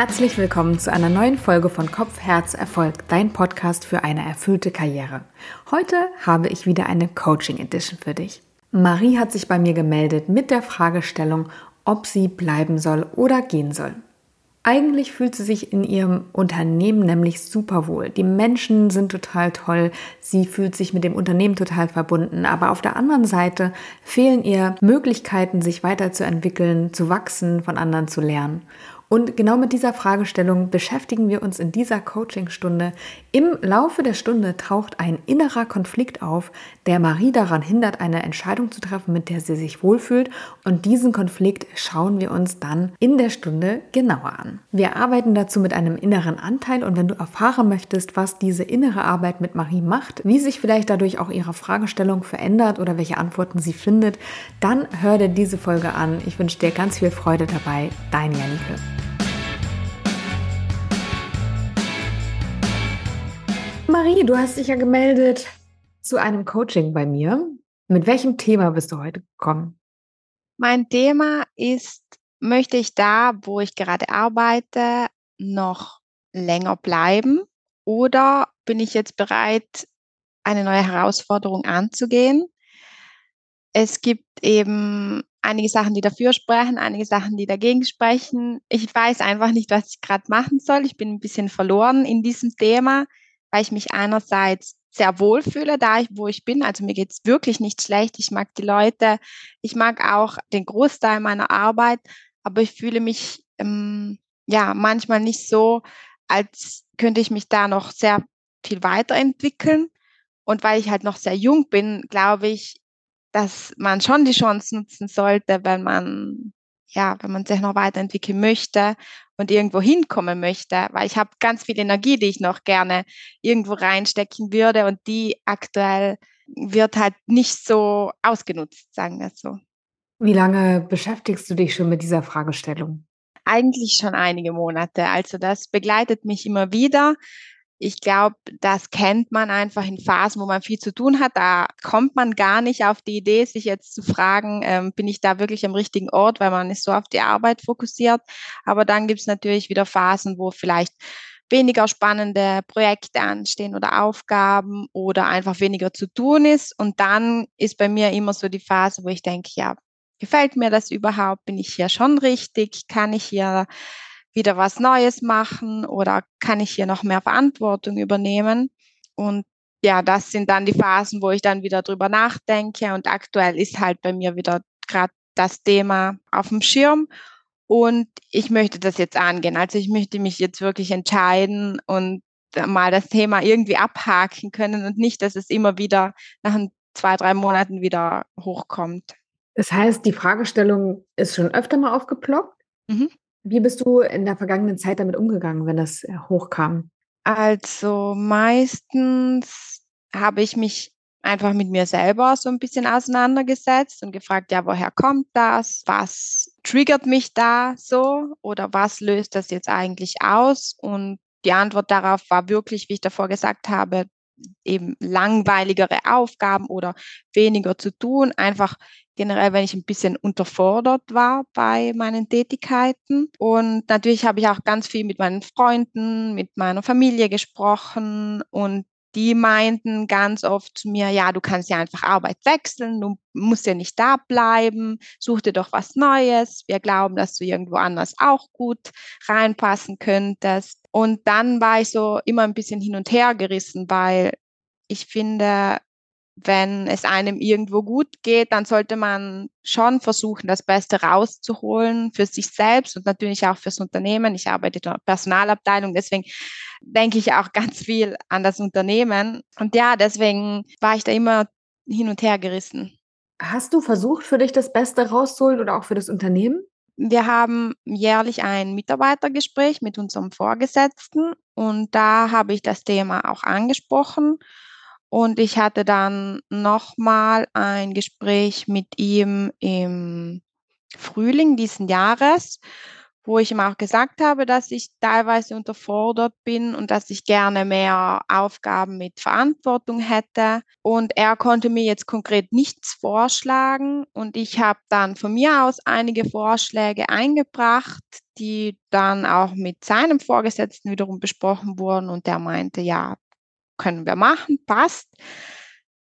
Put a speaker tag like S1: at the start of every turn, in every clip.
S1: Herzlich willkommen zu einer neuen Folge von Kopf, Herz, Erfolg, dein Podcast für eine erfüllte Karriere. Heute habe ich wieder eine Coaching Edition für dich. Marie hat sich bei mir gemeldet mit der Fragestellung, ob sie bleiben soll oder gehen soll. Eigentlich fühlt sie sich in ihrem Unternehmen nämlich super wohl. Die Menschen sind total toll. Sie fühlt sich mit dem Unternehmen total verbunden. Aber auf der anderen Seite fehlen ihr Möglichkeiten, sich weiterzuentwickeln, zu wachsen, von anderen zu lernen. Und genau mit dieser Fragestellung beschäftigen wir uns in dieser Coachingstunde. Im Laufe der Stunde taucht ein innerer Konflikt auf, der Marie daran hindert, eine Entscheidung zu treffen, mit der sie sich wohlfühlt. Und diesen Konflikt schauen wir uns dann in der Stunde genauer an. Wir arbeiten dazu mit einem inneren Anteil und wenn du erfahren möchtest, was diese innere Arbeit mit Marie macht, wie sich vielleicht dadurch auch ihre Fragestellung verändert oder welche Antworten sie findet, dann hör dir diese Folge an. Ich wünsche dir ganz viel Freude dabei. Dein Janike. Marie, du hast dich ja gemeldet zu einem Coaching bei mir. Mit welchem Thema bist du heute gekommen?
S2: Mein Thema ist, möchte ich da, wo ich gerade arbeite, noch länger bleiben oder bin ich jetzt bereit, eine neue Herausforderung anzugehen? Es gibt eben einige Sachen, die dafür sprechen, einige Sachen, die dagegen sprechen. Ich weiß einfach nicht, was ich gerade machen soll. Ich bin ein bisschen verloren in diesem Thema weil ich mich einerseits sehr wohl fühle, da ich, wo ich bin. Also mir geht's wirklich nicht schlecht. Ich mag die Leute. Ich mag auch den Großteil meiner Arbeit, aber ich fühle mich ähm, ja manchmal nicht so, als könnte ich mich da noch sehr viel weiterentwickeln. Und weil ich halt noch sehr jung bin, glaube ich, dass man schon die Chance nutzen sollte, wenn man ja, wenn man sich noch weiterentwickeln möchte und irgendwo hinkommen möchte, weil ich habe ganz viel Energie, die ich noch gerne irgendwo reinstecken würde und die aktuell wird halt nicht so ausgenutzt, sagen wir so.
S1: Wie lange beschäftigst du dich schon mit dieser Fragestellung?
S2: Eigentlich schon einige Monate. Also das begleitet mich immer wieder ich glaube, das kennt man einfach in Phasen, wo man viel zu tun hat. Da kommt man gar nicht auf die Idee, sich jetzt zu fragen, ähm, bin ich da wirklich am richtigen Ort, weil man ist so auf die Arbeit fokussiert. Aber dann gibt es natürlich wieder Phasen, wo vielleicht weniger spannende Projekte anstehen oder Aufgaben oder einfach weniger zu tun ist. Und dann ist bei mir immer so die Phase, wo ich denke, ja, gefällt mir das überhaupt? Bin ich hier schon richtig? Kann ich hier wieder was Neues machen oder kann ich hier noch mehr Verantwortung übernehmen? Und ja, das sind dann die Phasen, wo ich dann wieder drüber nachdenke. Und aktuell ist halt bei mir wieder gerade das Thema auf dem Schirm. Und ich möchte das jetzt angehen. Also ich möchte mich jetzt wirklich entscheiden und mal das Thema irgendwie abhaken können und nicht, dass es immer wieder nach zwei, drei Monaten wieder hochkommt.
S1: Das heißt, die Fragestellung ist schon öfter mal aufgeploppt. Mhm. Wie bist du in der vergangenen Zeit damit umgegangen, wenn das äh, hochkam?
S2: Also meistens habe ich mich einfach mit mir selber so ein bisschen auseinandergesetzt und gefragt, ja, woher kommt das? Was triggert mich da so? Oder was löst das jetzt eigentlich aus? Und die Antwort darauf war wirklich, wie ich davor gesagt habe, eben langweiligere Aufgaben oder weniger zu tun, einfach generell, wenn ich ein bisschen unterfordert war bei meinen Tätigkeiten. Und natürlich habe ich auch ganz viel mit meinen Freunden, mit meiner Familie gesprochen und die meinten ganz oft zu mir, ja, du kannst ja einfach Arbeit wechseln, du musst ja nicht da bleiben, such dir doch was Neues. Wir glauben, dass du irgendwo anders auch gut reinpassen könntest. Und dann war ich so immer ein bisschen hin und her gerissen, weil ich finde, wenn es einem irgendwo gut geht, dann sollte man schon versuchen, das Beste rauszuholen für sich selbst und natürlich auch fürs Unternehmen. Ich arbeite in der Personalabteilung, deswegen denke ich auch ganz viel an das Unternehmen. Und ja, deswegen war ich da immer hin und her gerissen.
S1: Hast du versucht, für dich das Beste rauszuholen oder auch für das Unternehmen?
S2: Wir haben jährlich ein Mitarbeitergespräch mit unserem Vorgesetzten und da habe ich das Thema auch angesprochen und ich hatte dann nochmal ein Gespräch mit ihm im Frühling diesen Jahres. wo ich ihm auch gesagt habe, dass ich teilweise unterfordert bin und dass ich gerne mehr Aufgaben mit Verantwortung hätte. Und er konnte mir jetzt konkret nichts vorschlagen und ich habe dann von mir aus einige Vorschläge eingebracht, die dann auch mit seinem Vorgesetzten wiederum besprochen wurden und der meinte, ja, können wir machen, passt.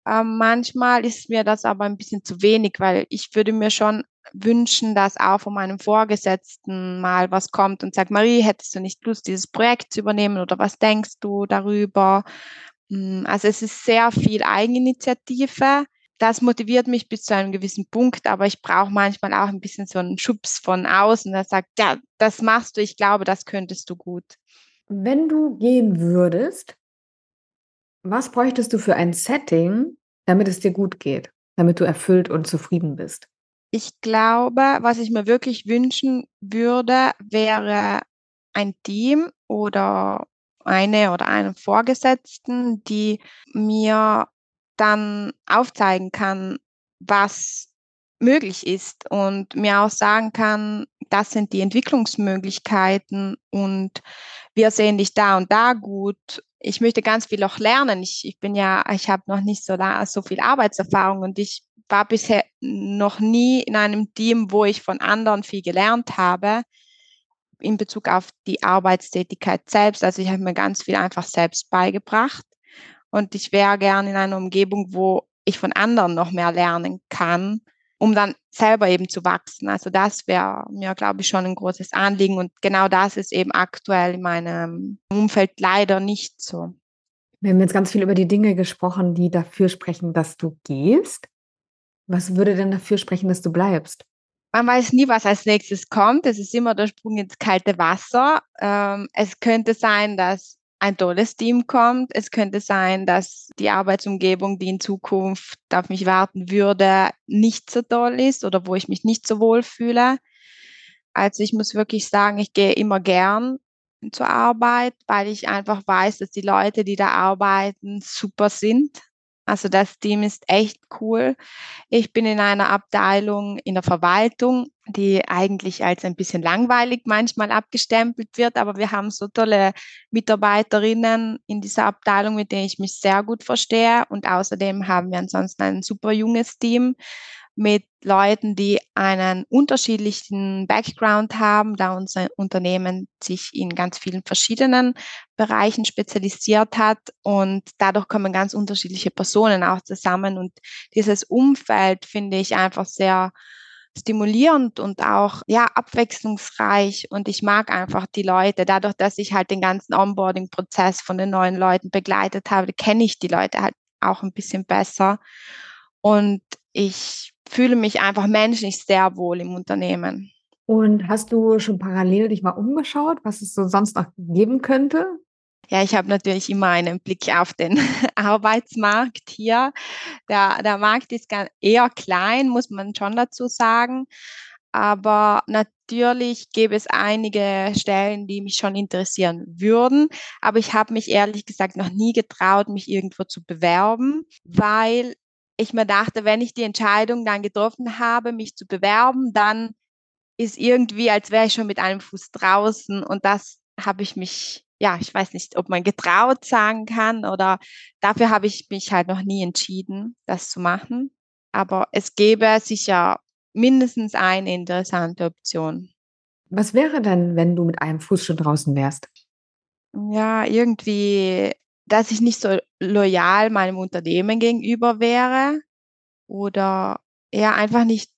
S2: Ähm, manchmal ist mir das aber ein bisschen zu wenig, weil ich würde mir schon wünschen, dass auch von meinem Vorgesetzten mal was kommt und sagt, Marie, hättest du nicht Lust, dieses Projekt zu übernehmen oder was denkst du darüber? Hm, also es ist sehr viel Eigeninitiative. Das motiviert mich bis zu einem gewissen Punkt, aber ich brauche manchmal auch ein bisschen so einen Schubs von außen, der sagt, ja, das machst du, ich glaube, das könntest du gut.
S1: Wenn du gehen würdest, was bräuchtest du für ein Setting, damit es dir gut geht, damit du erfüllt und zufrieden bist?
S2: Ich glaube, was ich mir wirklich wünschen würde, wäre ein Team oder eine oder einen Vorgesetzten, die mir dann aufzeigen kann, was möglich ist und mir auch sagen kann, das sind die Entwicklungsmöglichkeiten und wir sehen dich da und da gut. Ich möchte ganz viel auch lernen. Ich, ich bin ja, ich habe noch nicht so, so viel Arbeitserfahrung und ich war bisher noch nie in einem Team, wo ich von anderen viel gelernt habe in Bezug auf die Arbeitstätigkeit selbst. Also ich habe mir ganz viel einfach selbst beigebracht und ich wäre gern in einer Umgebung, wo ich von anderen noch mehr lernen kann, um dann selber eben zu wachsen. Also das wäre mir, glaube ich, schon ein großes Anliegen und genau das ist eben aktuell in meinem Umfeld leider nicht so.
S1: Wir haben jetzt ganz viel über die Dinge gesprochen, die dafür sprechen, dass du gehst. Was würde denn dafür sprechen, dass du bleibst?
S2: Man weiß nie, was als nächstes kommt. Es ist immer der Sprung ins kalte Wasser. Ähm, es könnte sein, dass ein tolles Team kommt. Es könnte sein, dass die Arbeitsumgebung, die in Zukunft auf mich warten würde, nicht so toll ist oder wo ich mich nicht so wohl fühle. Also ich muss wirklich sagen, ich gehe immer gern zur Arbeit, weil ich einfach weiß, dass die Leute, die da arbeiten, super sind. Also das Team ist echt cool. Ich bin in einer Abteilung in der Verwaltung, die eigentlich als ein bisschen langweilig manchmal abgestempelt wird, aber wir haben so tolle Mitarbeiterinnen in dieser Abteilung, mit denen ich mich sehr gut verstehe. Und außerdem haben wir ansonsten ein super junges Team mit Leuten, die einen unterschiedlichen Background haben, da unser Unternehmen sich in ganz vielen verschiedenen Bereichen spezialisiert hat. Und dadurch kommen ganz unterschiedliche Personen auch zusammen. Und dieses Umfeld finde ich einfach sehr stimulierend und auch ja abwechslungsreich. Und ich mag einfach die Leute. Dadurch, dass ich halt den ganzen Onboarding Prozess von den neuen Leuten begleitet habe, kenne ich die Leute halt auch ein bisschen besser. Und ich fühle mich einfach menschlich sehr wohl im Unternehmen.
S1: Und hast du schon parallel dich mal umgeschaut, was es so sonst noch geben könnte?
S2: Ja, ich habe natürlich immer einen Blick auf den Arbeitsmarkt hier. Der, der Markt ist eher klein, muss man schon dazu sagen. Aber natürlich gäbe es einige Stellen, die mich schon interessieren würden. Aber ich habe mich ehrlich gesagt noch nie getraut, mich irgendwo zu bewerben, weil ich mir dachte, wenn ich die Entscheidung dann getroffen habe, mich zu bewerben, dann ist irgendwie, als wäre ich schon mit einem Fuß draußen und das habe ich mich, ja, ich weiß nicht, ob man getraut sagen kann oder dafür habe ich mich halt noch nie entschieden, das zu machen. Aber es gäbe sicher mindestens eine interessante Option.
S1: Was wäre denn, wenn du mit einem Fuß schon draußen wärst?
S2: Ja, irgendwie dass ich nicht so loyal meinem Unternehmen gegenüber wäre oder ja, einfach nicht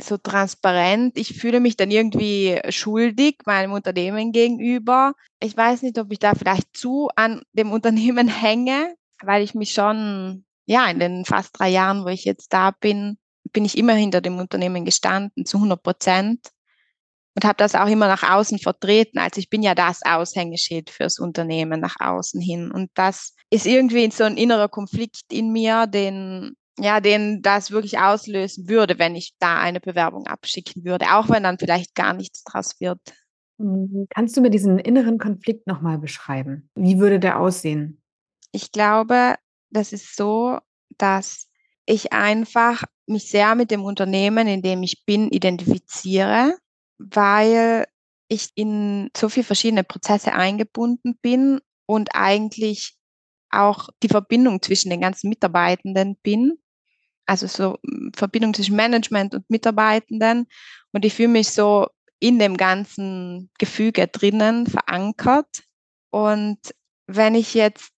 S2: so transparent. Ich fühle mich dann irgendwie schuldig meinem Unternehmen gegenüber. Ich weiß nicht, ob ich da vielleicht zu an dem Unternehmen hänge, weil ich mich schon, ja, in den fast drei Jahren, wo ich jetzt da bin, bin ich immer hinter dem Unternehmen gestanden, zu 100 Prozent und habe das auch immer nach außen vertreten. Also ich bin ja das Aushängeschild fürs Unternehmen nach außen hin. Und das ist irgendwie so ein innerer Konflikt in mir, den ja, den das wirklich auslösen würde, wenn ich da eine Bewerbung abschicken würde, auch wenn dann vielleicht gar nichts draus wird.
S1: Mhm. Kannst du mir diesen inneren Konflikt nochmal beschreiben? Wie würde der aussehen?
S2: Ich glaube, das ist so, dass ich einfach mich sehr mit dem Unternehmen, in dem ich bin, identifiziere weil ich in so viele verschiedene Prozesse eingebunden bin und eigentlich auch die Verbindung zwischen den ganzen Mitarbeitenden bin. Also so hm, Verbindung zwischen Management und Mitarbeitenden. Und ich fühle mich so in dem ganzen Gefüge drinnen verankert. Und wenn ich jetzt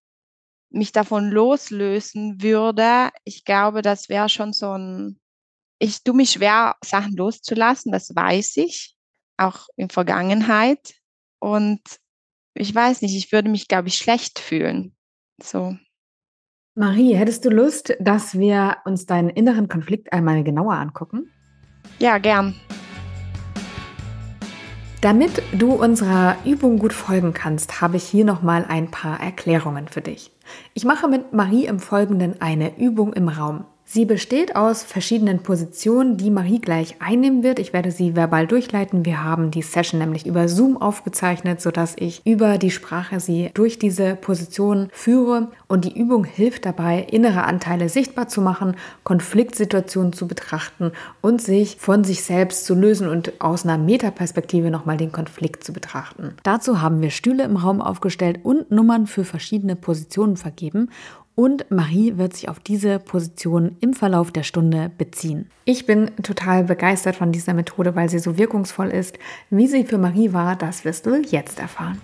S2: mich davon loslösen würde, ich glaube, das wäre schon so ein, ich tue mich schwer, Sachen loszulassen, das weiß ich, auch in Vergangenheit. Und ich weiß nicht, ich würde mich, glaube ich, schlecht fühlen. So.
S1: Marie, hättest du Lust, dass wir uns deinen inneren Konflikt einmal genauer angucken?
S2: Ja, gern.
S1: Damit du unserer Übung gut folgen kannst, habe ich hier nochmal ein paar Erklärungen für dich. Ich mache mit Marie im Folgenden eine Übung im Raum. Sie besteht aus verschiedenen Positionen, die Marie gleich einnehmen wird. Ich werde sie verbal durchleiten. Wir haben die Session nämlich über Zoom aufgezeichnet, sodass ich über die Sprache sie durch diese Position führe. Und die Übung hilft dabei, innere Anteile sichtbar zu machen, Konfliktsituationen zu betrachten und sich von sich selbst zu lösen und aus einer Metaperspektive nochmal den Konflikt zu betrachten. Dazu haben wir Stühle im Raum aufgestellt und Nummern für verschiedene Positionen vergeben und Marie wird sich auf diese Position im Verlauf der Stunde beziehen. Ich bin total begeistert von dieser Methode, weil sie so wirkungsvoll ist. Wie sie für Marie war, das wirst du jetzt erfahren.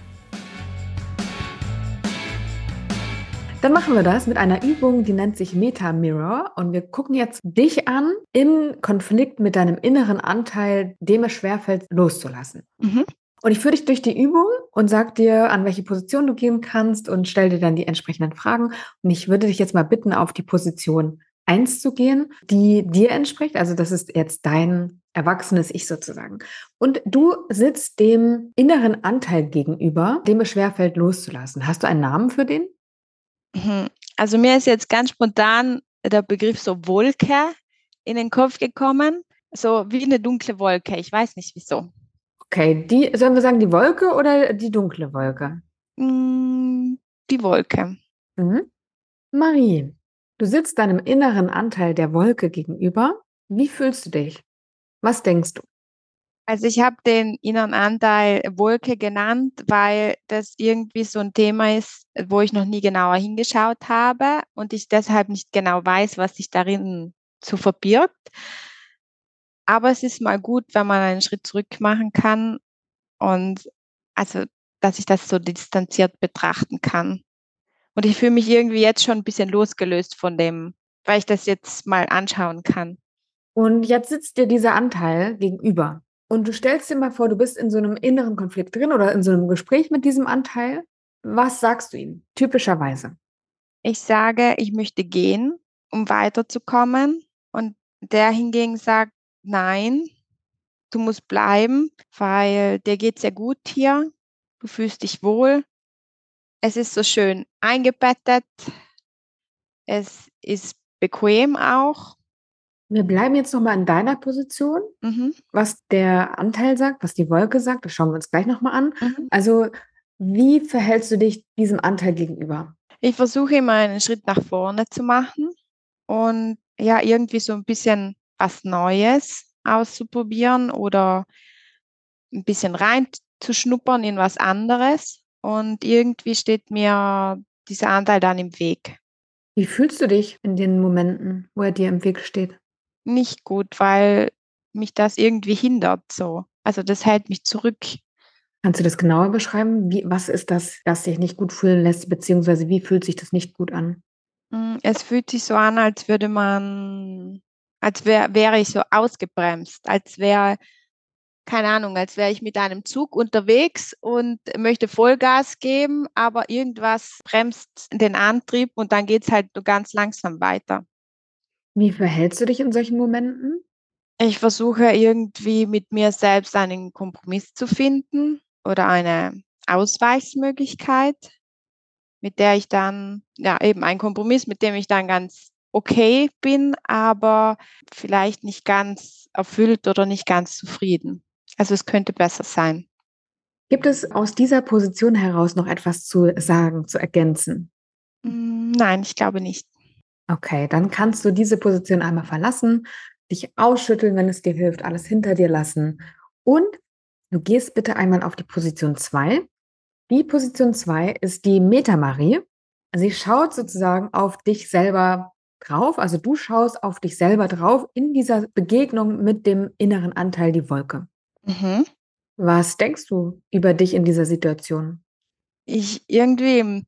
S1: Dann machen wir das mit einer Übung, die nennt sich Meta Mirror. Und wir gucken jetzt dich an im Konflikt mit deinem inneren Anteil, dem es schwerfällt, loszulassen. Mhm. Und ich führe dich durch die Übung und sag dir, an welche Position du gehen kannst und stell dir dann die entsprechenden Fragen. Und ich würde dich jetzt mal bitten, auf die Position 1 zu gehen, die dir entspricht. Also das ist jetzt dein erwachsenes Ich sozusagen. Und du sitzt dem inneren Anteil gegenüber, dem es schwerfällt, loszulassen. Hast du einen Namen für den?
S2: Mhm. Also mir ist jetzt ganz spontan der Begriff so Wolke in den Kopf gekommen. So wie eine dunkle Wolke. Ich weiß nicht wieso.
S1: Okay, die, sollen wir sagen, die Wolke oder die dunkle Wolke?
S2: Mm, die Wolke.
S1: Mhm. Marie, du sitzt deinem inneren Anteil der Wolke gegenüber. Wie fühlst du dich? Was denkst du?
S2: Also ich habe den inneren Anteil Wolke genannt, weil das irgendwie so ein Thema ist, wo ich noch nie genauer hingeschaut habe und ich deshalb nicht genau weiß, was sich darin zu verbirgt. Aber es ist mal gut, wenn man einen Schritt zurück machen kann und also, dass ich das so distanziert betrachten kann. Und ich fühle mich irgendwie jetzt schon ein bisschen losgelöst von dem, weil ich das jetzt mal anschauen kann.
S1: Und jetzt sitzt dir dieser Anteil gegenüber. Und du stellst dir mal vor, du bist in so einem inneren Konflikt drin oder in so einem Gespräch mit diesem Anteil. Was sagst du ihm typischerweise?
S2: Ich sage, ich möchte gehen, um weiterzukommen. Und der hingegen sagt, nein, du musst bleiben, weil dir geht sehr gut hier, du fühlst dich wohl. Es ist so schön eingebettet, es ist bequem auch.
S1: Wir bleiben jetzt nochmal in deiner Position, mhm. was der Anteil sagt, was die Wolke sagt, das schauen wir uns gleich nochmal an. Mhm. Also, wie verhältst du dich diesem Anteil gegenüber?
S2: Ich versuche immer einen Schritt nach vorne zu machen und ja, irgendwie so ein bisschen was Neues auszuprobieren oder ein bisschen reinzuschnuppern in was anderes. Und irgendwie steht mir dieser Anteil dann im Weg.
S1: Wie fühlst du dich in den Momenten, wo er dir im Weg steht?
S2: Nicht gut, weil mich das irgendwie hindert so. Also das hält mich zurück.
S1: Kannst du das genauer beschreiben? Wie, was ist das, das sich nicht gut fühlen lässt, beziehungsweise wie fühlt sich das nicht gut an?
S2: Hm, es fühlt sich so an, als würde man als wär, wäre ich so ausgebremst, als wäre, keine Ahnung, als wäre ich mit einem Zug unterwegs und möchte Vollgas geben, aber irgendwas bremst den Antrieb und dann geht es halt nur ganz langsam weiter.
S1: Wie verhältst du dich in solchen Momenten?
S2: Ich versuche irgendwie mit mir selbst einen Kompromiss zu finden oder eine Ausweichsmöglichkeit, mit der ich dann, ja, eben ein Kompromiss, mit dem ich dann ganz okay bin, aber vielleicht nicht ganz erfüllt oder nicht ganz zufrieden. Also es könnte besser sein.
S1: Gibt es aus dieser Position heraus noch etwas zu sagen, zu ergänzen?
S2: Hm, nein, ich glaube nicht.
S1: Okay, dann kannst du diese Position einmal verlassen, dich ausschütteln, wenn es dir hilft, alles hinter dir lassen und Du gehst bitte einmal auf die Position 2. Die Position 2 ist die Metamarie. Sie schaut sozusagen auf dich selber drauf, also du schaust auf dich selber drauf in dieser Begegnung mit dem inneren Anteil, die Wolke.
S2: Mhm.
S1: Was denkst du über dich in dieser Situation?
S2: Ich irgendwie,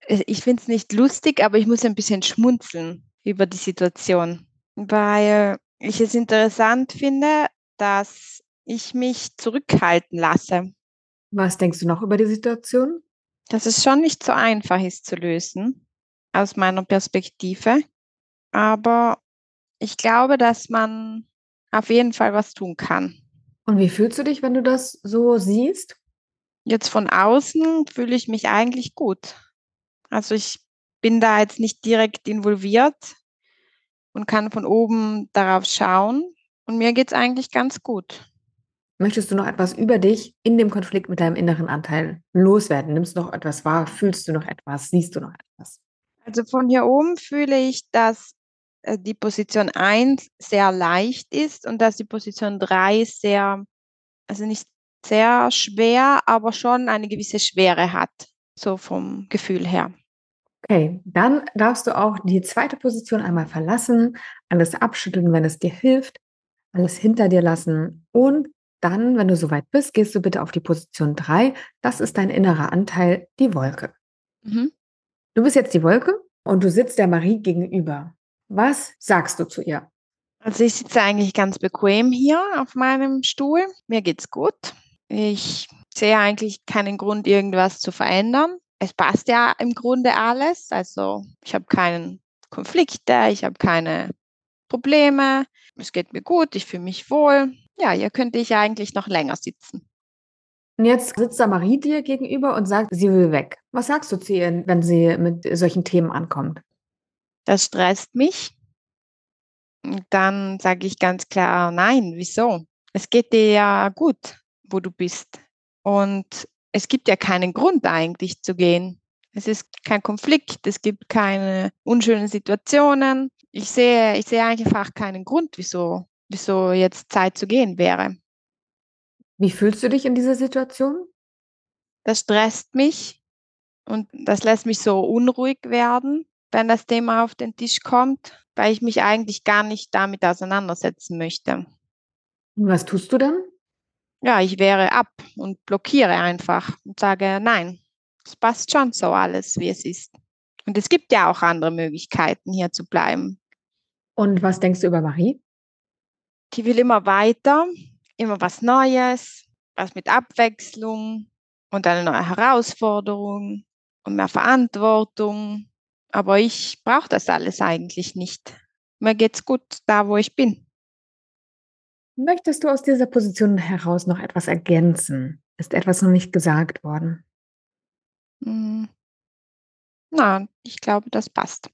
S2: äh, ich finde es nicht lustig, aber ich muss ein bisschen schmunzeln über die Situation, weil ich es interessant finde, dass ich mich zurückhalten lasse.
S1: Was denkst du noch über die Situation?
S2: Dass es schon nicht so einfach ist zu lösen, aus meiner Perspektive. Aber ich glaube, dass man auf jeden Fall was tun kann.
S1: Und wie fühlst du dich, wenn du das so siehst?
S2: Jetzt von außen fühle ich mich eigentlich gut. Also ich bin da jetzt nicht direkt involviert und kann von oben darauf schauen. Und mir geht es eigentlich ganz gut.
S1: Möchtest du noch etwas über dich in dem Konflikt mit deinem inneren Anteil loswerden? Nimmst du noch etwas wahr? Fühlst du noch etwas? Siehst du noch etwas?
S2: Also von hier oben fühle ich, dass äh, die Position 1 sehr leicht ist und dass die Position 3 sehr, also nicht sehr schwer, aber schon eine gewisse Schwere hat, so vom Gefühl her.
S1: Okay, dann darfst du auch die zweite Position einmal verlassen, alles abschütteln, wenn es dir hilft, alles hinter dir lassen und dann, wenn du soweit bist, gehst du bitte auf die Position 3. Das ist dein innerer Anteil, die Wolke. Mhm. Du bist jetzt die Wolke und du sitzt der Marie gegenüber. Was sagst du zu ihr?
S2: Also ich sitze eigentlich ganz bequem hier auf meinem Stuhl. Mir geht's gut. Ich sehe eigentlich keinen Grund, irgendwas zu verändern. Es passt ja im Grunde alles. Also ich habe keine Konflikte, ich habe keine Probleme. Es geht mir gut, ich fühle mich wohl ja, hier könnte ich eigentlich noch länger sitzen.
S1: Und jetzt sitzt da Marie dir gegenüber und sagt, sie will weg. Was sagst du zu ihr, wenn sie mit solchen Themen ankommt?
S2: Das stresst mich. dann sage ich ganz klar, nein, wieso? Es geht dir ja gut, wo du bist. Und es gibt ja keinen Grund eigentlich zu gehen. Es ist kein Konflikt, es gibt keine unschönen Situationen. Ich sehe, ich sehe einfach keinen Grund, wieso wieso jetzt Zeit zu gehen wäre.
S1: Wie fühlst du dich in dieser Situation?
S2: Das stresst mich und das lässt mich so unruhig werden, wenn das Thema auf den Tisch kommt, weil ich mich eigentlich gar nicht damit auseinandersetzen möchte.
S1: Und was tust du dann?
S2: Ja, ich wehre ab und blockiere einfach und sage, nein, es passt schon so alles, wie es ist. Und es gibt ja auch andere Möglichkeiten, hier zu bleiben.
S1: Und was denkst du über Marie?
S2: die will immer weiter, immer was Neues, was mit Abwechslung und eine neue Herausforderung und mehr Verantwortung. Aber ich brauche das alles eigentlich nicht. Mir geht's gut da, wo ich bin.
S1: Möchtest du aus dieser Position heraus noch etwas ergänzen? Ist etwas noch nicht gesagt worden?
S2: Hm. Na, ich glaube, das passt.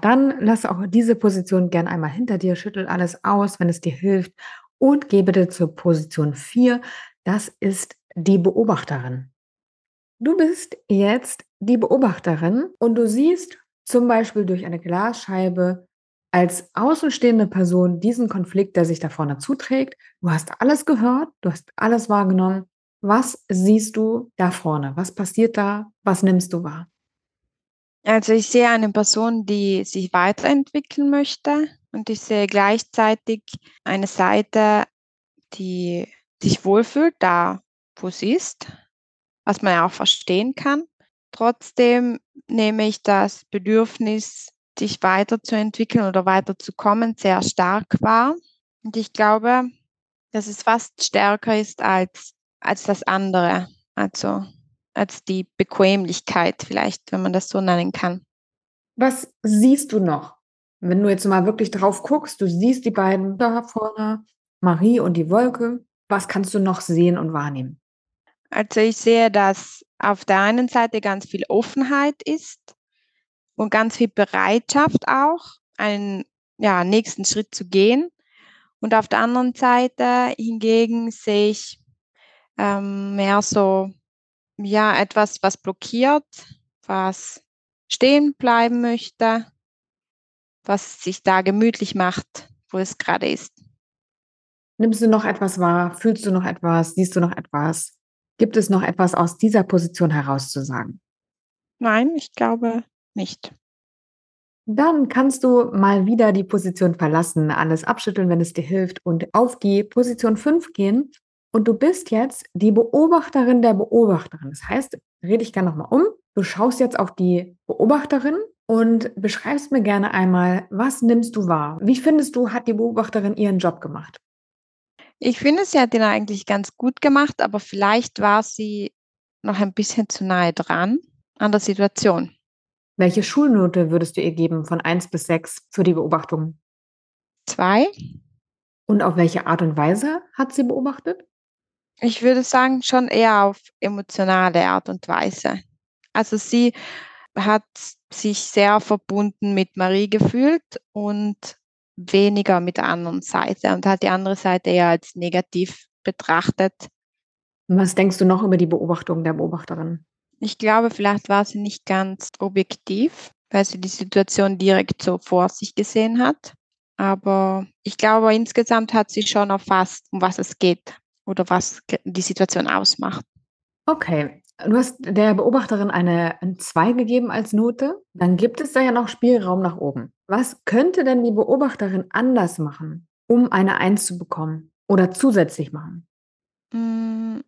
S1: Dann lass auch diese Position gern einmal hinter dir, schüttel alles aus, wenn es dir hilft und geh bitte zur Position 4. Das ist die Beobachterin. Du bist jetzt die Beobachterin und du siehst zum Beispiel durch eine Glasscheibe als außenstehende Person diesen Konflikt, der sich da vorne zuträgt. Du hast alles gehört, du hast alles wahrgenommen. Was siehst du da vorne? Was passiert da? Was nimmst du wahr?
S2: Also ich sehe eine Person, die sich weiterentwickeln möchte und ich sehe gleichzeitig eine Seite, die sich wohlfühlt, da wo sie ist, was man ja auch verstehen kann. Trotzdem nehme ich das Bedürfnis, sich weiterzuentwickeln oder weiterzukommen, sehr stark wahr. Und ich glaube, dass es fast stärker ist als, als das andere. Also als die Bequemlichkeit vielleicht, wenn man das so nennen kann.
S1: Was siehst du noch? Wenn du jetzt mal wirklich drauf guckst, du siehst die beiden da vorne, Marie und die Wolke. Was kannst du noch sehen und wahrnehmen?
S2: Also ich sehe, dass auf der einen Seite ganz viel Offenheit ist und ganz viel Bereitschaft auch, einen ja, nächsten Schritt zu gehen. Und auf der anderen Seite hingegen sehe ich ähm, mehr so ja, etwas, was blockiert, was stehen bleiben möchte, was sich da gemütlich macht, wo es gerade ist.
S1: Nimmst du noch etwas wahr? Fühlst du noch etwas? Siehst du noch etwas? Gibt es noch etwas aus dieser Position herauszusagen?
S2: Nein, ich glaube nicht.
S1: Dann kannst du mal wieder die Position verlassen, alles abschütteln, wenn es dir hilft und auf die Position 5 gehen. Und du bist jetzt die Beobachterin der Beobachterin. Das heißt, rede ich gerne nochmal um. Du schaust jetzt auf die Beobachterin und beschreibst mir gerne einmal, was nimmst du wahr? Wie findest du, hat die Beobachterin ihren Job gemacht?
S2: Ich finde, sie hat ihn eigentlich ganz gut gemacht, aber vielleicht war sie noch ein bisschen zu nahe dran an der Situation.
S1: Welche Schulnote würdest du ihr geben von 1 bis 6 für die Beobachtung?
S2: Zwei.
S1: Und auf welche Art und Weise hat sie beobachtet?
S2: Ich würde sagen, schon eher auf emotionale Art und Weise. Also sie hat sich sehr verbunden mit Marie gefühlt und weniger mit der anderen Seite und hat die andere Seite eher als negativ betrachtet.
S1: Was denkst du noch über die Beobachtung der Beobachterin?
S2: Ich glaube, vielleicht war sie nicht ganz objektiv, weil sie die Situation direkt so vor sich gesehen hat. Aber ich glaube, insgesamt hat sie schon erfasst, um was es geht oder was die Situation ausmacht.
S1: Okay, du hast der Beobachterin eine 2 gegeben als Note. Dann gibt es da ja noch Spielraum nach oben. Was könnte denn die Beobachterin anders machen, um eine 1 zu bekommen oder zusätzlich machen?
S2: Hm,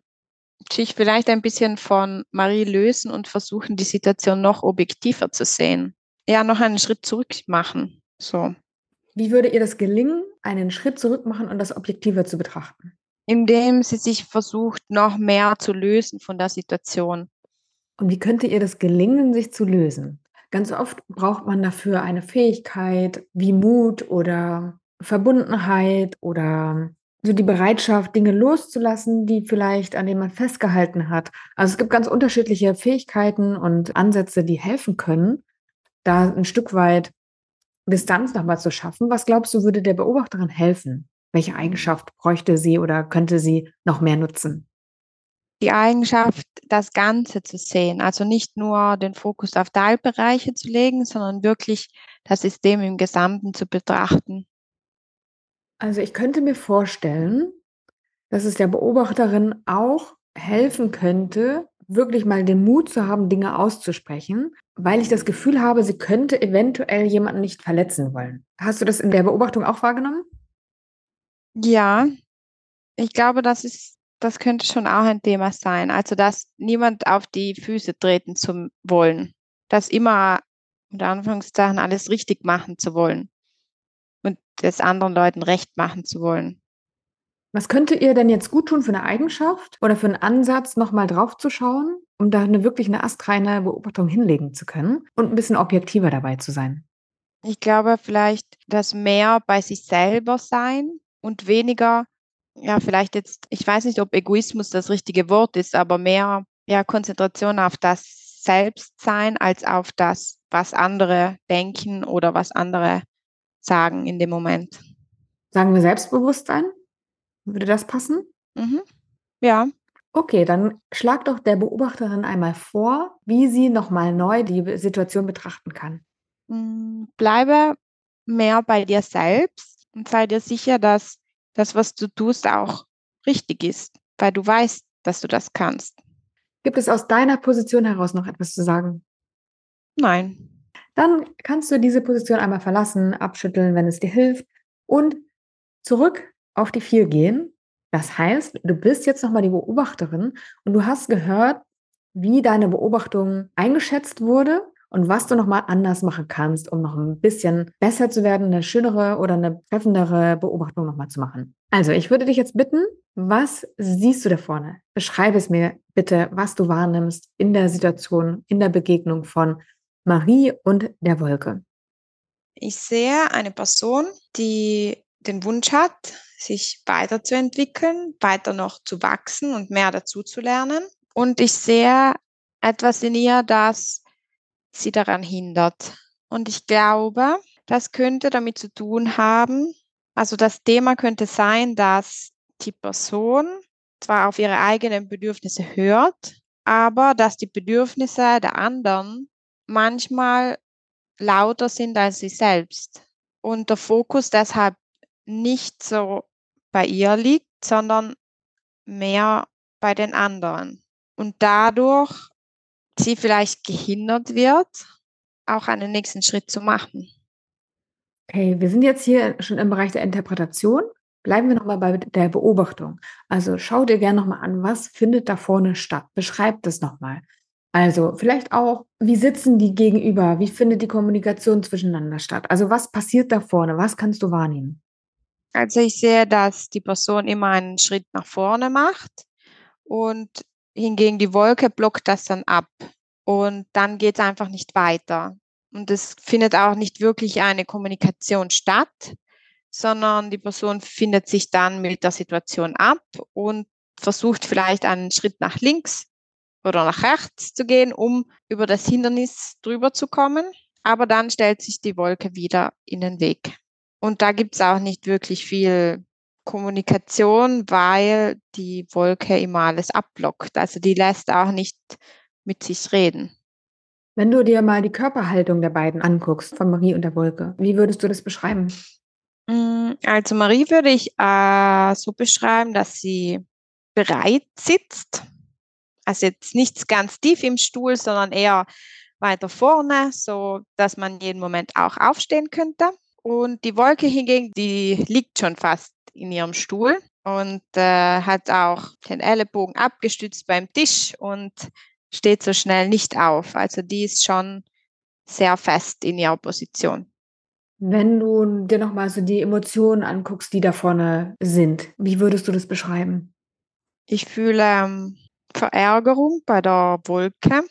S2: sich vielleicht ein bisschen von Marie lösen und versuchen, die Situation noch objektiver zu sehen. Ja, noch einen Schritt zurück machen. So.
S1: Wie würde ihr das gelingen, einen Schritt zurück machen und das objektiver zu betrachten?
S2: Indem sie sich versucht, noch mehr zu lösen von der Situation.
S1: Und wie könnte ihr das gelingen, sich zu lösen? Ganz oft braucht man dafür eine Fähigkeit wie Mut oder Verbundenheit oder so die Bereitschaft, Dinge loszulassen, die vielleicht, an denen man festgehalten hat. Also es gibt ganz unterschiedliche Fähigkeiten und Ansätze, die helfen können, da ein Stück weit Distanz nochmal zu schaffen. Was glaubst du, würde der Beobachterin helfen? Welche Eigenschaft bräuchte sie oder könnte sie noch mehr nutzen?
S2: Die Eigenschaft, das Ganze zu sehen, also nicht nur den Fokus auf Teilbereiche zu legen, sondern wirklich das System im Gesamten zu betrachten.
S1: Also ich könnte mir vorstellen, dass es der Beobachterin auch helfen könnte, wirklich mal den Mut zu haben, Dinge auszusprechen, weil ich das Gefühl habe, sie könnte eventuell jemanden nicht verletzen wollen. Hast du das in der Beobachtung auch wahrgenommen?
S2: Ja, ich glaube, das ist, das könnte schon auch ein Thema sein. Also, dass niemand auf die Füße treten zu wollen. Das immer unter Anführungszeichen alles richtig machen zu wollen und das anderen Leuten recht machen zu wollen.
S1: Was könnte ihr denn jetzt gut tun für eine Eigenschaft oder für einen Ansatz, nochmal drauf zu schauen, um da eine wirklich eine astreine Beobachtung hinlegen zu können und ein bisschen objektiver dabei zu sein?
S2: Ich glaube vielleicht, dass mehr bei sich selber sein und weniger, ja, vielleicht jetzt, ich weiß nicht, ob Egoismus das richtige Wort ist, aber mehr ja, Konzentration auf das Selbstsein als auf das, was andere denken oder was andere sagen in dem Moment.
S1: Sagen wir Selbstbewusstsein? Würde das passen?
S2: Mhm. Ja.
S1: Okay, dann schlag doch der Beobachterin einmal vor, wie sie nochmal neu die Situation betrachten kann.
S2: Hm, bleibe mehr bei dir selbst und sei dir sicher, dass das, was du tust, auch richtig ist, weil du weißt, dass du das kannst.
S1: Gibt es aus deiner Position heraus noch etwas zu sagen?
S2: Nein.
S1: Dann kannst du diese Position einmal verlassen, abschütteln, wenn es dir hilft und zurück auf die vier gehen. Das heißt, du bist jetzt nochmal die Beobachterin und du hast gehört, wie deine Beobachtung eingeschätzt wurde und was du nochmal anders machen kannst, um noch ein bisschen besser zu werden, eine schönere oder eine treffendere Beobachtung nochmal zu machen. Also, ich würde dich jetzt bitten, was siehst du da vorne? Beschreibe es mir bitte, was du wahrnimmst in der Situation, in der Begegnung von Marie und der Wolke.
S2: Ich sehe eine Person, die den Wunsch hat, sich weiterzuentwickeln, weiter noch zu wachsen und mehr dazu zu lernen. Und ich sehe etwas in ihr, das sie daran hindert. Und ich glaube, das könnte damit zu tun haben, also das Thema könnte sein, dass die Person zwar auf ihre eigenen Bedürfnisse hört, aber dass die Bedürfnisse der anderen manchmal lauter sind als sie selbst und der Fokus deshalb nicht so bei ihr liegt, sondern mehr bei den anderen. Und dadurch sie vielleicht gehindert wird, auch einen nächsten Schritt zu machen.
S1: Okay, wir sind jetzt hier schon im Bereich der Interpretation. Bleiben wir nochmal bei der Beobachtung. Also schau dir gerne nochmal an, was findet da vorne statt. Beschreib das nochmal. Also vielleicht auch, wie sitzen die gegenüber? Wie findet die Kommunikation zwischeneinander statt? Also was passiert da vorne? Was kannst du wahrnehmen?
S2: Also ich sehe, dass die Person immer einen Schritt nach vorne macht und hingegen die Wolke blockt das dann ab und dann geht es einfach nicht weiter. Und es findet auch nicht wirklich eine Kommunikation statt, sondern die Person findet sich dann mit der Situation ab und versucht vielleicht einen Schritt nach links oder nach rechts zu gehen, um über das Hindernis drüber zu kommen. Aber dann stellt sich die Wolke wieder in den Weg. Und da gibt es auch nicht wirklich viel Kommunikation, weil die Wolke immer alles abblockt. Also die lässt auch nicht mit sich reden.
S1: Wenn du dir mal die Körperhaltung der beiden anguckst, von Marie und der Wolke, wie würdest du das beschreiben?
S2: Mm, also Marie würde ich äh, so beschreiben, dass sie bereit sitzt. Also jetzt nicht ganz tief im Stuhl, sondern eher weiter vorne, so dass man jeden Moment auch aufstehen könnte. Und die Wolke hingegen, die liegt schon fast in ihrem Stuhl und äh, hat auch den Ellenbogen abgestützt beim Tisch und steht so schnell nicht auf. Also die ist schon sehr fest in ihrer Position.
S1: Wenn du dir nochmal so die Emotionen anguckst, die da vorne sind, wie würdest du das beschreiben?
S2: Ich fühle ähm, Verärgerung bei der Wolke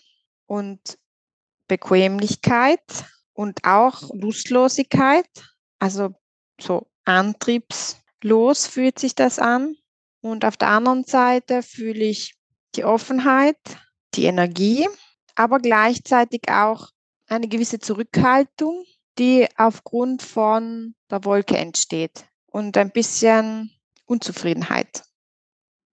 S2: und Bequemlichkeit und auch Lustlosigkeit. Also so antriebslos fühlt sich das an. Und auf der anderen Seite fühle ich die Offenheit, die Energie, aber gleichzeitig auch eine gewisse Zurückhaltung, die aufgrund von der Wolke entsteht und ein bisschen Unzufriedenheit.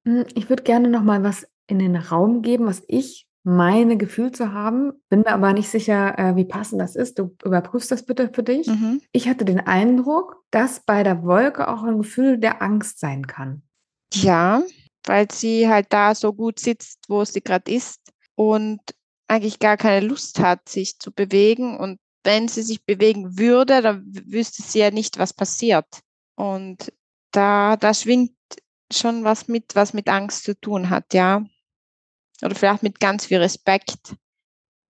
S1: Hm, ich würde gerne noch mal was in den Raum geben, was ich meine Gefühl zu haben, bin mir aber nicht sicher, äh, wie passend das ist. Du überprüfst das bitte für dich. Mhm. Ich hatte den Eindruck, dass bei der Wolke auch ein Gefühl der Angst sein kann.
S2: Ja, weil sie halt da so gut sitzt, wo sie gerade ist und eigentlich gar keine Lust hat, sich zu bewegen. Und wenn sie sich bewegen würde, dann wüsste sie ja nicht, was passiert. Und da, da schwingt schon was mit, was mit Angst zu tun hat, ja. Oder vielleicht mit ganz viel Respekt.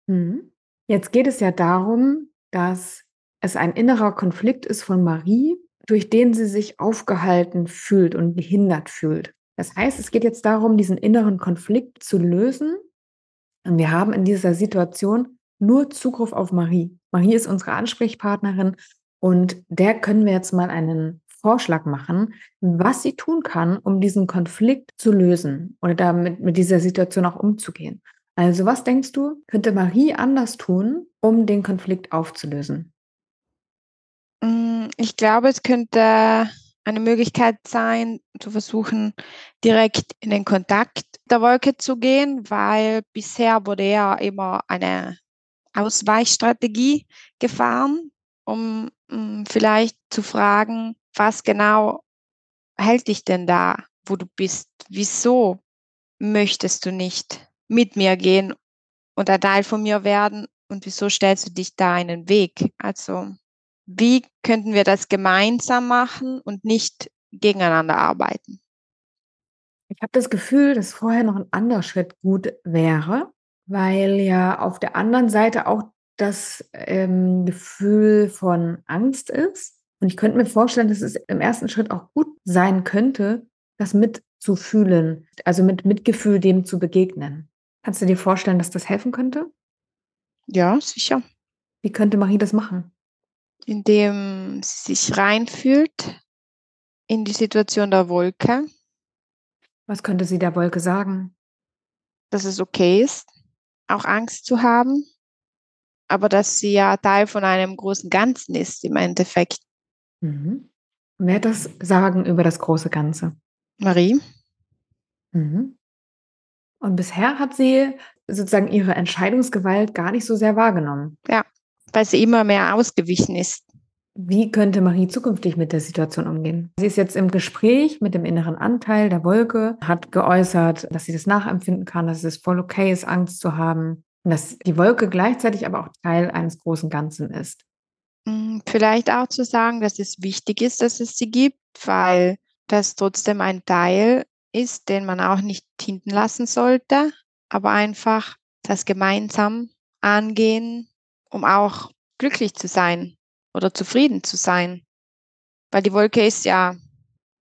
S1: Mhm. Jetzt geht es ja darum, dass es ein innerer Konflikt ist von Marie, durch den sie sich aufgehalten fühlt und behindert fühlt. Das heißt, es geht jetzt darum, diesen inneren Konflikt zu lösen. Und wir haben in dieser Situation nur Zugriff auf Marie. Marie ist unsere Ansprechpartnerin und der können wir jetzt mal einen Vorschlag machen, was sie tun kann, um diesen Konflikt zu lösen oder damit mit dieser Situation auch umzugehen. Also was denkst du, könnte Marie anders tun, um den Konflikt aufzulösen?
S2: Mm, ich glaube, es könnte eine Möglichkeit sein, zu versuchen, direkt in den Kontakt der Wolke zu gehen, weil bisher wurde ja immer eine Ausweichstrategie gefahren, um, mm, vielleicht zu fragen, was genau hält dich denn da, wo du bist? Wieso möchtest du nicht mit mir gehen und ein Teil von mir werden? Und wieso stellst du dich da einen Weg? Also wie könnten wir das gemeinsam machen und nicht gegeneinander arbeiten?
S1: Ich habe das Gefühl, dass vorher noch ein anderer Schritt gut wäre, weil ja auf der anderen Seite auch das ähm, Gefühl von Angst ist. Und ich könnte mir vorstellen, dass es im ersten Schritt auch gut sein könnte, das mitzufühlen, also mit Mitgefühl dem zu begegnen. Kannst du dir vorstellen, dass das helfen könnte?
S2: Ja, sicher.
S1: Wie könnte Marie das machen?
S2: indem sie sich reinfühlt in die Situation der Wolke.
S1: Was könnte sie der Wolke sagen?
S2: Dass es okay ist, auch Angst zu haben, aber dass sie ja Teil von einem großen Ganzen ist im Endeffekt.
S1: Mhm. Wer hat das Sagen über das große Ganze?
S2: Marie.
S1: Mhm. Und bisher hat sie sozusagen ihre Entscheidungsgewalt gar nicht so sehr wahrgenommen.
S2: Ja weil sie immer mehr ausgewichen ist.
S1: Wie könnte Marie zukünftig mit der Situation umgehen? Sie ist jetzt im Gespräch mit dem inneren Anteil der Wolke, hat geäußert, dass sie das nachempfinden kann, dass es voll okay ist, Angst zu haben, dass die Wolke gleichzeitig aber auch Teil eines großen Ganzen ist.
S2: Hm, vielleicht auch zu sagen, dass es wichtig ist, dass es sie gibt, weil das trotzdem ein Teil ist, den man auch nicht hinten lassen sollte, aber einfach das gemeinsam angehen, um auch glücklich zu sein oder zufrieden zu sein. Weil die Wolke ist ja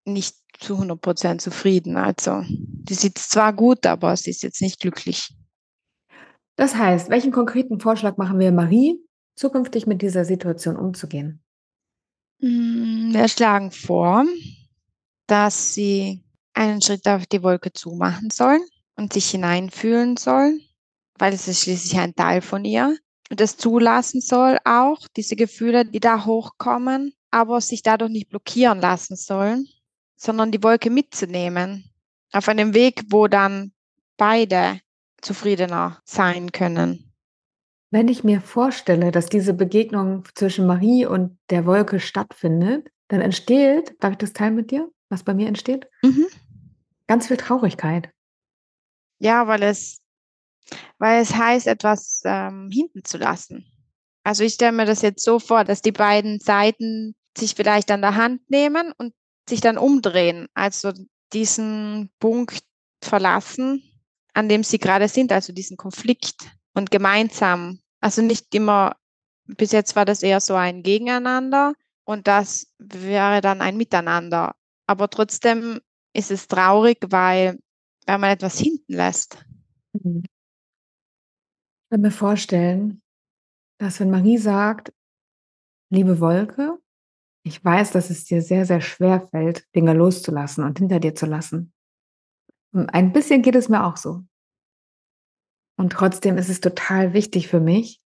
S2: nicht zu 100 Prozent zufrieden. Also, die sieht zwar gut, aber sie ist jetzt nicht glücklich.
S1: Das heißt, welchen konkreten Vorschlag machen wir Marie, zukünftig mit dieser Situation umzugehen?
S2: Mm, wir schlagen vor, dass sie einen Schritt auf die Wolke zumachen sollen und sich hineinfühlen sollen, weil es ist schließlich ein Teil von ihr das zulassen soll, auch diese Gefühle, die da hochkommen, aber sich dadurch nicht blockieren lassen sollen, sondern die Wolke mitzunehmen auf einem Weg, wo dann beide zufriedener sein können.
S1: Wenn ich mir vorstelle, dass diese Begegnung zwischen Marie und der Wolke stattfindet, dann entsteht, darf ich das teilen mit dir, was bei mir entsteht? Mhm. Ganz viel Traurigkeit.
S2: Ja, weil es weil es heißt, etwas ähm, hinten zu lassen. Also ich stelle mir das jetzt so vor, dass die beiden Seiten sich vielleicht an der Hand nehmen und sich dann umdrehen, also diesen Punkt verlassen, an dem sie gerade sind, also diesen Konflikt und gemeinsam, also nicht immer, bis jetzt war das eher so ein Gegeneinander und das wäre dann ein Miteinander. Aber trotzdem ist es traurig, weil, weil man etwas hinten lässt. Mhm
S1: kann mir vorstellen, dass wenn Marie sagt, liebe Wolke, ich weiß, dass es dir sehr, sehr schwer fällt, Dinge loszulassen und hinter dir zu lassen. Ein bisschen geht es mir auch so. Und trotzdem ist es total wichtig für mich,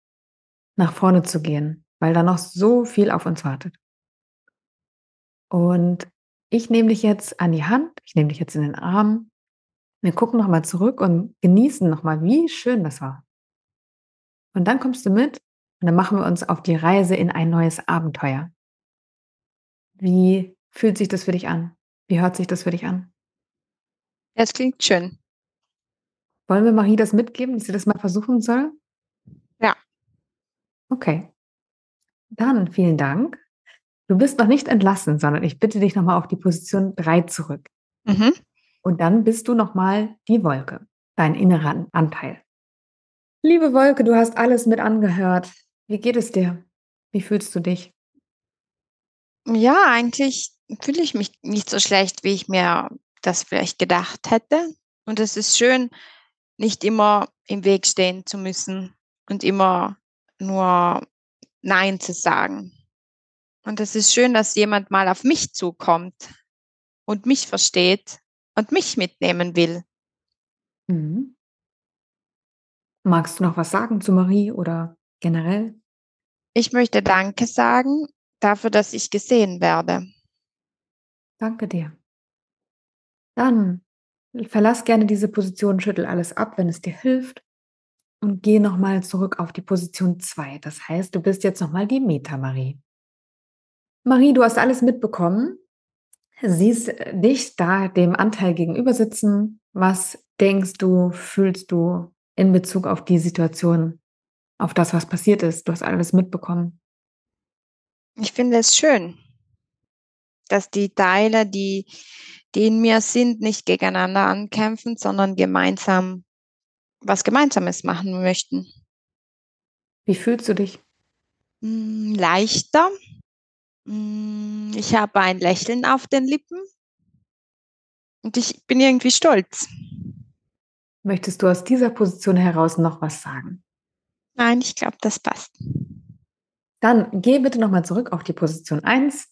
S1: nach vorne zu gehen, weil da noch so viel auf uns wartet. Und ich nehme dich jetzt an die Hand, ich nehme dich jetzt in den Arm. Wir gucken nochmal zurück und genießen nochmal, wie schön das war. Und dann kommst du mit und dann machen wir uns auf die Reise in ein neues Abenteuer. Wie fühlt sich das für dich an? Wie hört sich das für dich an?
S2: Es klingt schön.
S1: Wollen wir Marie das mitgeben, dass sie das mal versuchen soll?
S2: Ja.
S1: Okay. Dann vielen Dank. Du bist noch nicht entlassen, sondern ich bitte dich nochmal auf die Position 3 zurück. Mhm. Und dann bist du nochmal die Wolke, dein innerer Anteil. Liebe Wolke, du hast alles mit angehört. Wie geht es dir? Wie fühlst du dich?
S2: Ja, eigentlich fühle ich mich nicht so schlecht, wie ich mir das vielleicht gedacht hätte. Und es ist schön, nicht immer im Weg stehen zu müssen und immer nur Nein zu sagen. Und es ist schön, dass jemand mal auf mich zukommt und mich versteht und mich mitnehmen will. Mhm.
S1: Magst du noch was sagen zu Marie oder generell?
S2: Ich möchte Danke sagen dafür, dass ich gesehen werde.
S1: Danke dir. Dann verlass gerne diese Position, schüttel alles ab, wenn es dir hilft und geh nochmal zurück auf die Position 2. Das heißt, du bist jetzt nochmal die Meta-Marie. Marie, du hast alles mitbekommen. Siehst dich da dem Anteil gegenüber sitzen. Was denkst du, fühlst du, in Bezug auf die Situation, auf das, was passiert ist. Du hast alles mitbekommen.
S2: Ich finde es schön, dass die Teile, die, die in mir sind, nicht gegeneinander ankämpfen, sondern gemeinsam was Gemeinsames machen möchten.
S1: Wie fühlst du dich?
S2: Hm, leichter. Hm, ich habe ein Lächeln auf den Lippen und ich bin irgendwie stolz.
S1: Möchtest du aus dieser Position heraus noch was sagen?
S2: Nein, ich glaube, das passt.
S1: Dann geh bitte nochmal zurück auf die Position 1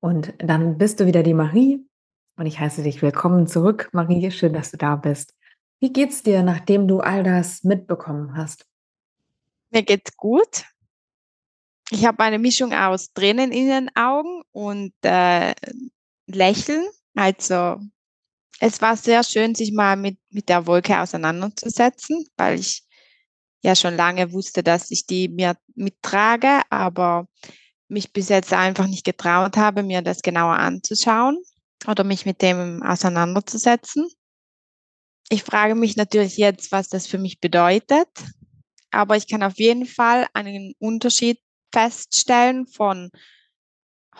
S1: und dann bist du wieder die Marie. Und ich heiße dich willkommen zurück, Marie. Schön, dass du da bist. Wie geht's dir, nachdem du all das mitbekommen hast?
S2: Mir geht's gut. Ich habe eine Mischung aus Tränen in den Augen und äh, Lächeln. Also es war sehr schön, sich mal mit, mit der Wolke auseinanderzusetzen, weil ich ja schon lange wusste, dass ich die mir mittrage, aber mich bis jetzt einfach nicht getraut habe, mir das genauer anzuschauen oder mich mit dem auseinanderzusetzen. Ich frage mich natürlich jetzt, was das für mich bedeutet, aber ich kann auf jeden Fall einen Unterschied feststellen von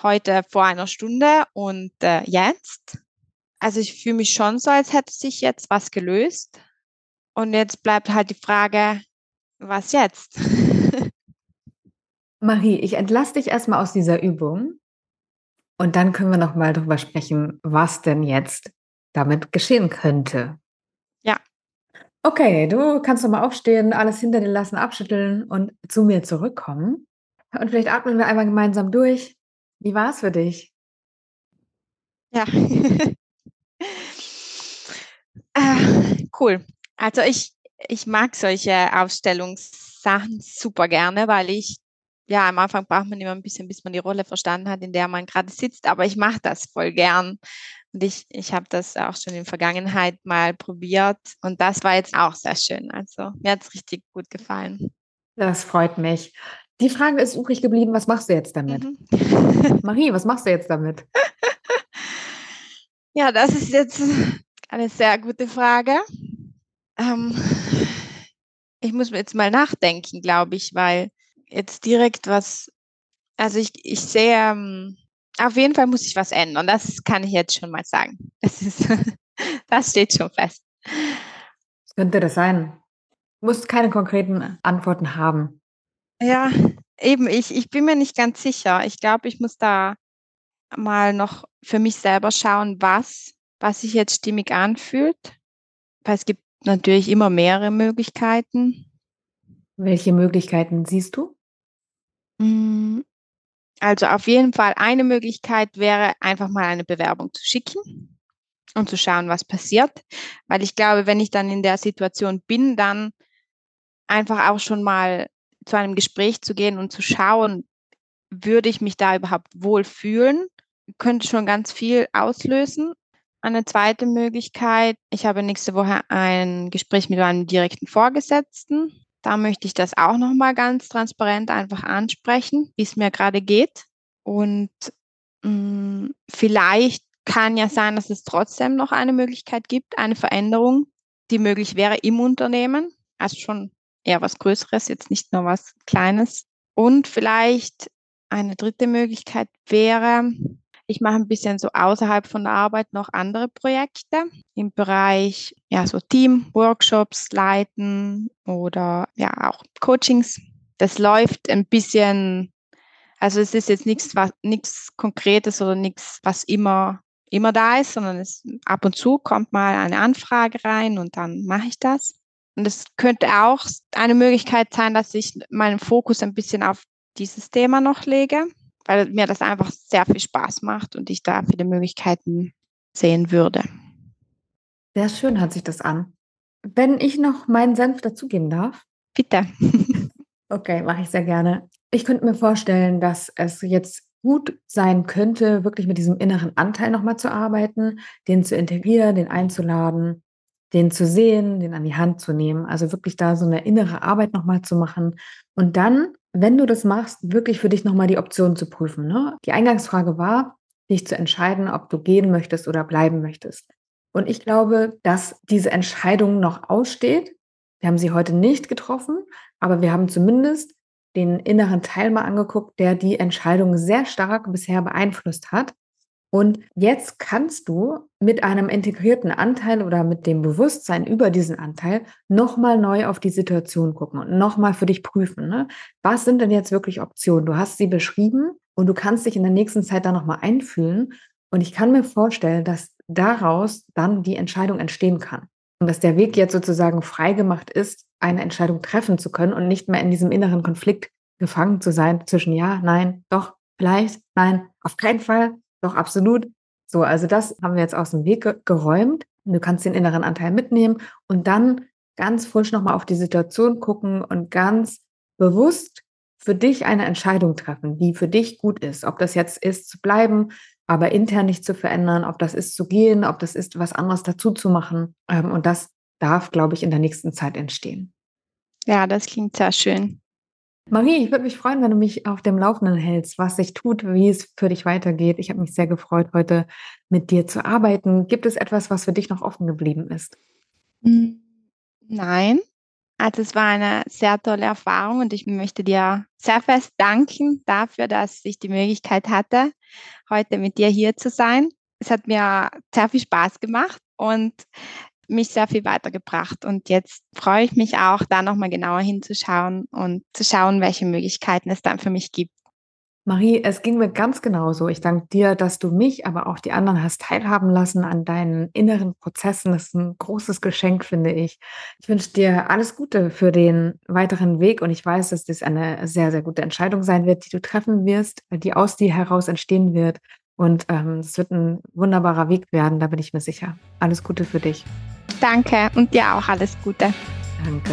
S2: heute vor einer Stunde und äh, jetzt. Also ich fühle mich schon so, als hätte sich jetzt was gelöst. Und jetzt bleibt halt die Frage, was jetzt?
S1: Marie, ich entlasse dich erstmal aus dieser Übung und dann können wir nochmal darüber sprechen, was denn jetzt damit geschehen könnte.
S2: Ja.
S1: Okay, du kannst nochmal aufstehen, alles hinter dir lassen, abschütteln und zu mir zurückkommen. Und vielleicht atmen wir einmal gemeinsam durch. Wie war es für dich?
S2: Ja. äh, cool. Also ich, ich mag solche Aufstellungssachen super gerne, weil ich, ja, am Anfang braucht man immer ein bisschen, bis man die Rolle verstanden hat, in der man gerade sitzt, aber ich mache das voll gern. Und ich, ich habe das auch schon in der Vergangenheit mal probiert und das war jetzt auch sehr schön. Also mir hat es richtig gut gefallen.
S1: Das freut mich. Die Frage ist übrig geblieben, was machst du jetzt damit? Mhm. Marie, was machst du jetzt damit?
S2: Ja, das ist jetzt eine sehr gute Frage. Ähm, ich muss jetzt mal nachdenken, glaube ich, weil jetzt direkt was, also ich, ich sehe, ähm, auf jeden Fall muss ich was ändern. Das kann ich jetzt schon mal sagen. Das, ist, das steht schon fest.
S1: Was könnte das sein? Du musst keine konkreten Antworten haben.
S2: Ja, eben, ich, ich bin mir nicht ganz sicher. Ich glaube, ich muss da mal noch für mich selber schauen, was, was sich jetzt stimmig anfühlt. Weil es gibt natürlich immer mehrere Möglichkeiten.
S1: Welche Möglichkeiten siehst du?
S2: Hm, also auf jeden Fall eine Möglichkeit wäre, einfach mal eine Bewerbung zu schicken und zu schauen, was passiert. Weil ich glaube, wenn ich dann in der Situation bin, dann einfach auch schon mal zu einem Gespräch zu gehen und zu schauen, würde ich mich da überhaupt wohl fühlen, könnte schon ganz viel auslösen. Eine zweite Möglichkeit, ich habe nächste Woche ein Gespräch mit meinem direkten Vorgesetzten. Da möchte ich das auch nochmal ganz transparent einfach ansprechen, wie es mir gerade geht. Und mh, mm, vielleicht kann ja sein, dass es trotzdem noch eine Möglichkeit gibt, eine Veränderung, die möglich wäre im Unternehmen. Also schon eher was Größeres, jetzt nicht nur was Kleines. Und vielleicht eine dritte Möglichkeit wäre, ich mache ein bisschen so außerhalb von der Arbeit noch andere Projekte im Bereich, ja, so Team-Workshops leiten oder ja, auch Coachings. Das läuft ein bisschen, also es ist jetzt nichts, was, nichts Konkretes oder nichts, was immer, immer da ist, sondern es, ab und zu kommt mal eine Anfrage rein und dann mache ich das. Und es könnte auch eine Möglichkeit sein, dass ich meinen Fokus ein bisschen auf dieses Thema noch lege, weil mir das einfach sehr viel Spaß macht und ich da viele Möglichkeiten sehen würde.
S1: Sehr schön hört sich das an. Wenn ich noch meinen Senf dazugeben darf.
S2: Bitte.
S1: okay, mache ich sehr gerne. Ich könnte mir vorstellen, dass es jetzt gut sein könnte, wirklich mit diesem inneren Anteil nochmal zu arbeiten, den zu integrieren, den einzuladen den zu sehen, den an die Hand zu nehmen. Also wirklich da so eine innere Arbeit nochmal zu machen. Und dann, wenn du das machst, wirklich für dich nochmal die Option zu prüfen. Ne? Die Eingangsfrage war, dich zu entscheiden, ob du gehen möchtest oder bleiben möchtest. Und ich glaube, dass diese Entscheidung noch aussteht. Wir haben sie heute nicht getroffen, aber wir haben zumindest den inneren Teil mal angeguckt, der die Entscheidung sehr stark bisher beeinflusst hat. Und jetzt kannst du mit einem integrierten Anteil oder mit dem Bewusstsein über diesen Anteil nochmal neu auf die Situation gucken und nochmal für dich prüfen. Ne? Was sind denn jetzt wirklich Optionen? Du hast sie beschrieben und du kannst dich in der nächsten Zeit da nochmal einfühlen. Und ich kann mir vorstellen, dass daraus dann die Entscheidung entstehen kann. Und dass der Weg jetzt sozusagen freigemacht ist, eine Entscheidung treffen zu können und nicht mehr in diesem inneren Konflikt gefangen zu sein zwischen ja, nein, doch, vielleicht, nein, auf keinen Fall, doch, absolut. So, also das haben wir jetzt aus dem Weg geräumt. Du kannst den inneren Anteil mitnehmen und dann ganz frisch nochmal auf die Situation gucken und ganz bewusst für dich eine Entscheidung treffen, die für dich gut ist. Ob das jetzt ist, zu bleiben, aber intern nicht zu verändern, ob das ist, zu gehen, ob das ist, was anderes dazu zu machen. Ähm, und das darf, glaube ich, in der nächsten Zeit entstehen.
S2: Ja, das klingt sehr schön.
S1: Marie, ich würde mich freuen, wenn du mich auf dem Laufenden hältst, was sich tut, wie es für dich weitergeht. Ich habe mich sehr gefreut, heute mit dir zu arbeiten. Gibt es etwas, was für dich noch offen geblieben ist?
S2: Hm, nein. Also es war eine sehr tolle Erfahrung und ich möchte dir sehr fest danken dafür, dass ich die Möglichkeit hatte, heute mit dir hier zu sein. Es hat mir sehr viel Spaß gemacht und mich sehr viel weitergebracht. Und jetzt freue ich mich auch, da nochmal genauer hinzuschauen und zu schauen, welche Möglichkeiten es dann für mich gibt.
S1: Marie, es ging mir ganz genauso. Ich danke dir, dass du mich, aber auch die anderen hast teilhaben lassen an deinen inneren Prozessen. Das ist ein großes Geschenk, finde ich. Ich wünsche dir alles Gute für den weiteren Weg und ich weiß, dass das eine sehr, sehr gute Entscheidung sein wird, die du treffen wirst, die aus dir heraus entstehen wird. Und ähm, es wird ein wunderbarer Weg werden, da bin ich mir sicher. Alles Gute für dich.
S2: Danke und dir auch alles Gute.
S1: Danke.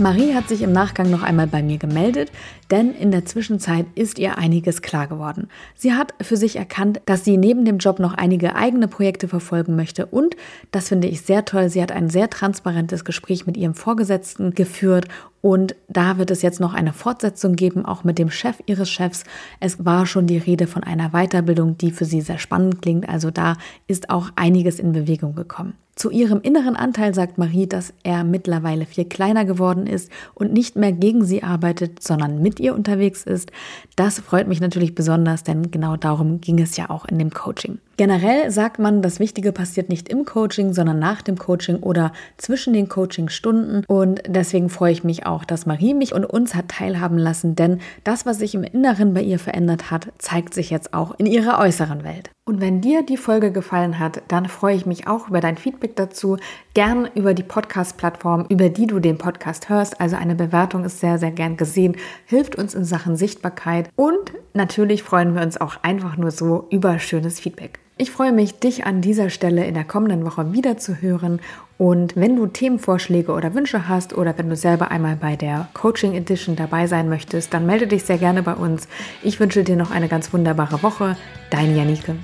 S1: Marie hat sich im Nachgang noch einmal bei mir gemeldet, denn in der Zwischenzeit ist ihr einiges klar geworden. Sie hat für sich erkannt, dass sie neben dem Job noch einige eigene Projekte verfolgen möchte und, das finde ich sehr toll, sie hat ein sehr transparentes Gespräch mit ihrem Vorgesetzten geführt und da wird es jetzt noch eine Fortsetzung geben, auch mit dem Chef ihres Chefs. Es war schon die Rede von einer Weiterbildung, die für sie sehr spannend klingt, also da ist auch einiges in Bewegung gekommen. Zu ihrem inneren Anteil sagt Marie, dass er mittlerweile viel kleiner geworden ist und nicht mehr gegen sie arbeitet, sondern mit ihr unterwegs ist. Das freut mich natürlich besonders, denn genau darum ging es ja auch in dem Coaching. Generell sagt man, das Wichtige passiert nicht im Coaching, sondern nach dem Coaching oder zwischen den Coachingstunden. Und deswegen freue ich mich auch, dass Marie mich und uns hat teilhaben lassen, denn das, was sich im Inneren bei ihr verändert hat, zeigt sich jetzt auch in ihrer äußeren Welt. Und wenn dir die Folge gefallen hat, dann freue ich mich auch über dein Feedback dazu. Gern über die Podcast-Plattform, über die du den Podcast hörst. Also eine Bewertung ist sehr, sehr gern gesehen, hilft uns in Sachen Sichtbarkeit. Und natürlich freuen wir uns auch einfach nur so über schönes Feedback. Ich freue mich, dich an dieser Stelle in der kommenden Woche wieder zu hören. Und wenn du Themenvorschläge oder Wünsche hast oder wenn du selber einmal bei der Coaching Edition dabei sein möchtest, dann melde dich sehr gerne bei uns. Ich wünsche dir noch eine ganz wunderbare Woche. Dein Janike.